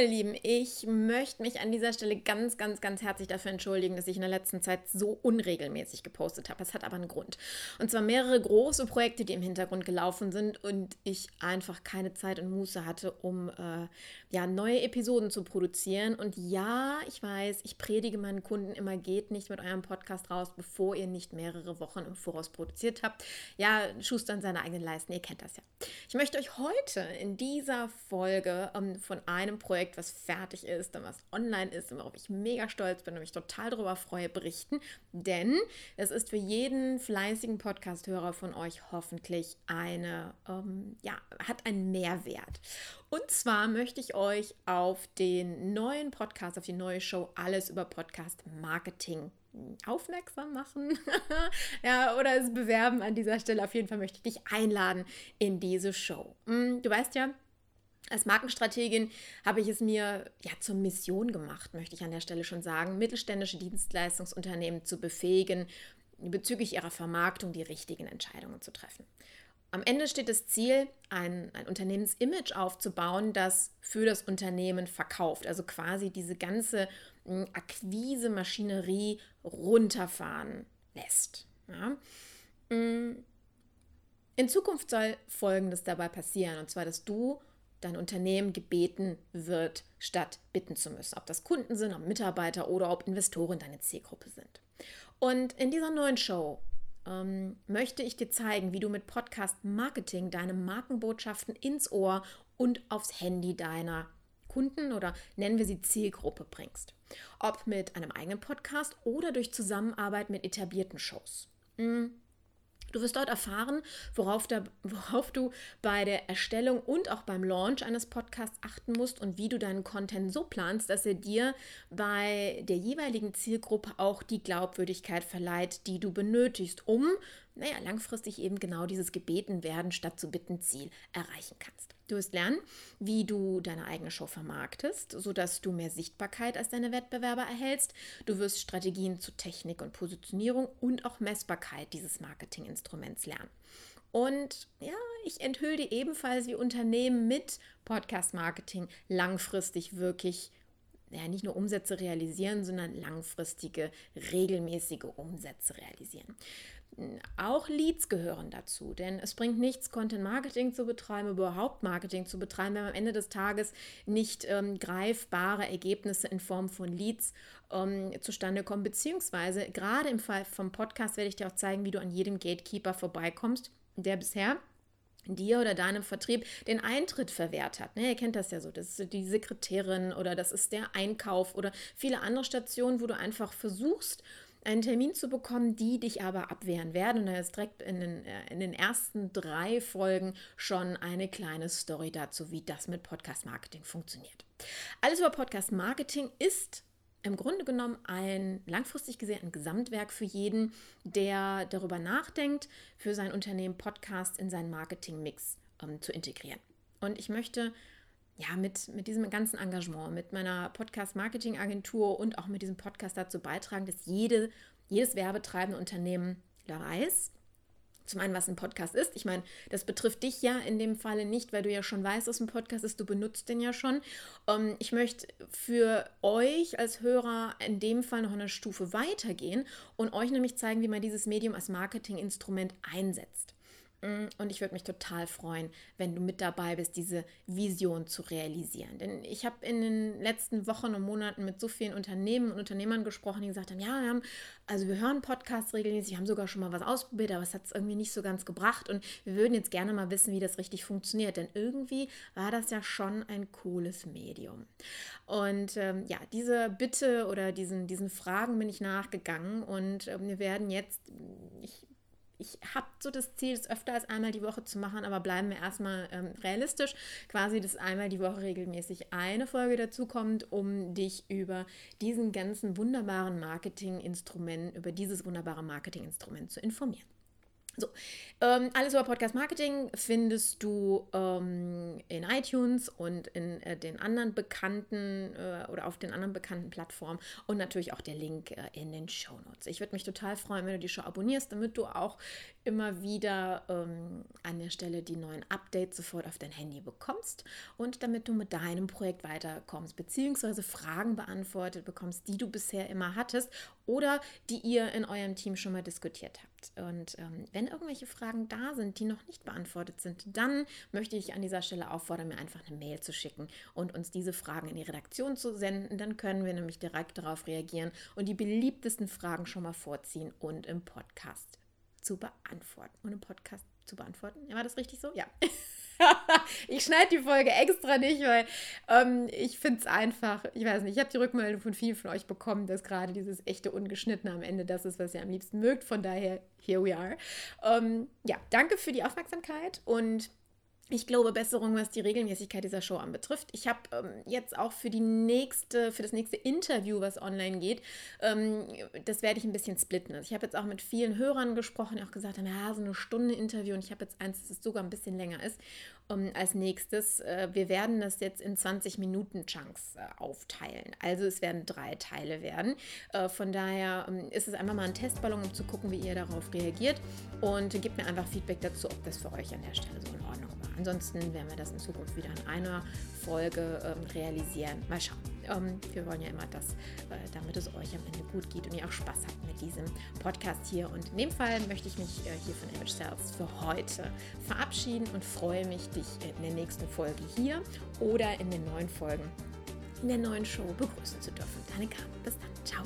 Meine Lieben, ich möchte mich an dieser Stelle ganz, ganz, ganz herzlich dafür entschuldigen, dass ich in der letzten Zeit so unregelmäßig gepostet habe. Es hat aber einen Grund. Und zwar mehrere große Projekte, die im Hintergrund gelaufen sind und ich einfach keine Zeit und Muße hatte, um äh, ja, neue Episoden zu produzieren. Und ja, ich weiß, ich predige meinen Kunden immer, geht nicht mit eurem Podcast raus, bevor ihr nicht mehrere Wochen im Voraus produziert habt. Ja, schustern seine eigenen Leisten, ihr kennt das ja. Ich möchte euch heute in dieser Folge ähm, von einem Projekt, was fertig ist und was online ist und worauf ich mega stolz bin und mich total darüber freue, berichten. Denn es ist für jeden fleißigen Podcast-Hörer von euch hoffentlich eine, ähm, ja, hat einen Mehrwert. Und zwar möchte ich euch auf den neuen Podcast, auf die neue Show Alles über Podcast Marketing aufmerksam machen ja, oder es bewerben an dieser Stelle. Auf jeden Fall möchte ich dich einladen in diese Show. Hm, du weißt ja, als Markenstrategin habe ich es mir ja zur Mission gemacht, möchte ich an der Stelle schon sagen, mittelständische Dienstleistungsunternehmen zu befähigen, bezüglich ihrer Vermarktung die richtigen Entscheidungen zu treffen. Am Ende steht das Ziel, ein, ein Unternehmensimage aufzubauen, das für das Unternehmen verkauft. Also quasi diese ganze hm, Akquise-Maschinerie runterfahren lässt. Ja. Hm. In Zukunft soll Folgendes dabei passieren, und zwar, dass du dein Unternehmen gebeten wird, statt bitten zu müssen. Ob das Kunden sind, ob Mitarbeiter oder ob Investoren deine Zielgruppe sind. Und in dieser neuen Show ähm, möchte ich dir zeigen, wie du mit Podcast Marketing deine Markenbotschaften ins Ohr und aufs Handy deiner Kunden oder nennen wir sie Zielgruppe bringst. Ob mit einem eigenen Podcast oder durch Zusammenarbeit mit etablierten Shows. Mhm. Du wirst dort erfahren, worauf, der, worauf, du bei der Erstellung und auch beim Launch eines Podcasts achten musst und wie du deinen Content so planst, dass er dir bei der jeweiligen Zielgruppe auch die Glaubwürdigkeit verleiht, die du benötigst, um naja, langfristig eben genau dieses gebeten werden statt zu bitten Ziel erreichen kannst. Du wirst lernen, wie du deine eigene Show vermarktest, sodass du mehr Sichtbarkeit als deine Wettbewerber erhältst. Du wirst Strategien zu Technik und Positionierung und auch Messbarkeit dieses Marketinginstruments lernen. Und ja, ich enthülle dir ebenfalls, wie Unternehmen mit Podcast Marketing langfristig wirklich ja, nicht nur Umsätze realisieren, sondern langfristige, regelmäßige Umsätze realisieren. Auch Leads gehören dazu, denn es bringt nichts, Content Marketing zu betreiben, überhaupt Marketing zu betreiben, wenn am Ende des Tages nicht ähm, greifbare Ergebnisse in Form von Leads ähm, zustande kommen. Beziehungsweise gerade im Fall vom Podcast werde ich dir auch zeigen, wie du an jedem Gatekeeper vorbeikommst, der bisher dir oder deinem Vertrieb den Eintritt verwehrt hat. Ne, ihr kennt das ja so, das ist die Sekretärin oder das ist der Einkauf oder viele andere Stationen, wo du einfach versuchst, einen Termin zu bekommen, die dich aber abwehren werden. Und da ist direkt in den, äh, in den ersten drei Folgen schon eine kleine Story dazu, wie das mit Podcast Marketing funktioniert. Alles über Podcast Marketing ist im Grunde genommen ein langfristig gesehen ein Gesamtwerk für jeden, der darüber nachdenkt, für sein Unternehmen Podcast in seinen Marketingmix ähm, zu integrieren. Und ich möchte ja, mit, mit diesem ganzen Engagement, mit meiner Podcast-Marketing-Agentur und auch mit diesem Podcast dazu beitragen, dass jede, jedes werbetreibende Unternehmen weiß, zum einen, was ein Podcast ist. Ich meine, das betrifft dich ja in dem Falle nicht, weil du ja schon weißt, was ein Podcast ist. Du benutzt den ja schon. Ähm, ich möchte für euch als Hörer in dem Fall noch eine Stufe weitergehen und euch nämlich zeigen, wie man dieses Medium als Marketinginstrument einsetzt. Mm, und ich würde mich total freuen, wenn du mit dabei bist, diese Vision zu realisieren. Denn ich habe in den letzten Wochen und Monaten mit so vielen Unternehmen und Unternehmern gesprochen, die gesagt haben, ja, wir haben, also wir hören Podcasts regelmäßig, haben sogar schon mal was ausprobiert, aber es hat es irgendwie nicht so ganz gebracht. Und wir würden jetzt gerne mal wissen, wie das richtig funktioniert. Denn irgendwie war das ja schon ein cooles Medium. Und ähm, ja, diese Bitte oder diesen, diesen Fragen bin ich nachgegangen und ähm, wir werden jetzt, ich ich habe so das Ziel, es öfter als einmal die Woche zu machen, aber bleiben wir erstmal ähm, realistisch. Quasi, dass einmal die Woche regelmäßig eine Folge dazukommt, um dich über diesen ganzen wunderbaren Marketinginstrument, über dieses wunderbare Marketinginstrument zu informieren. So, ähm, alles über Podcast Marketing findest du ähm, in iTunes und in äh, den anderen bekannten äh, oder auf den anderen bekannten Plattformen und natürlich auch der Link äh, in den Show Notes. Ich würde mich total freuen, wenn du die Show abonnierst, damit du auch immer wieder ähm, an der Stelle die neuen Updates sofort auf dein Handy bekommst und damit du mit deinem Projekt weiterkommst, beziehungsweise Fragen beantwortet bekommst, die du bisher immer hattest oder die ihr in eurem Team schon mal diskutiert habt. Und ähm, wenn irgendwelche Fragen da sind, die noch nicht beantwortet sind, dann möchte ich an dieser Stelle auffordern, mir einfach eine Mail zu schicken und uns diese Fragen in die Redaktion zu senden. Dann können wir nämlich direkt darauf reagieren und die beliebtesten Fragen schon mal vorziehen und im Podcast zu beantworten. Und im Podcast zu beantworten. War das richtig so? Ja. ich schneide die Folge extra nicht, weil ähm, ich finde es einfach, ich weiß nicht, ich habe die Rückmeldung von vielen von euch bekommen, dass gerade dieses echte Ungeschnittene am Ende das ist, was ihr am liebsten mögt. Von daher, here we are. Ähm, ja, danke für die Aufmerksamkeit und ich glaube, Besserung, was die Regelmäßigkeit dieser Show anbetrifft. Ich habe ähm, jetzt auch für die nächste, für das nächste Interview, was online geht, ähm, das werde ich ein bisschen splitten. Also ich habe jetzt auch mit vielen Hörern gesprochen, auch gesagt ja, so eine Stunde Interview und ich habe jetzt eins, das sogar ein bisschen länger ist. Um, ähm, als nächstes, äh, wir werden das jetzt in 20 Minuten Chunks äh, aufteilen. Also es werden drei Teile werden. Äh, von daher ähm, ist es einfach mal ein Testballon, um zu gucken, wie ihr darauf reagiert und gebt mir einfach Feedback dazu, ob das für euch an der Stelle so in Ordnung war. Ansonsten werden wir das in Zukunft wieder in einer Folge ähm, realisieren. Mal schauen. Ähm, wir wollen ja immer, dass, äh, damit es euch am Ende gut geht und ihr auch Spaß habt mit diesem Podcast hier. Und in dem Fall möchte ich mich äh, hier von Image Sales für heute verabschieden und freue mich, dich in der nächsten Folge hier oder in den neuen Folgen in der neuen Show begrüßen zu dürfen. Deine Karte. Bis dann. Ciao.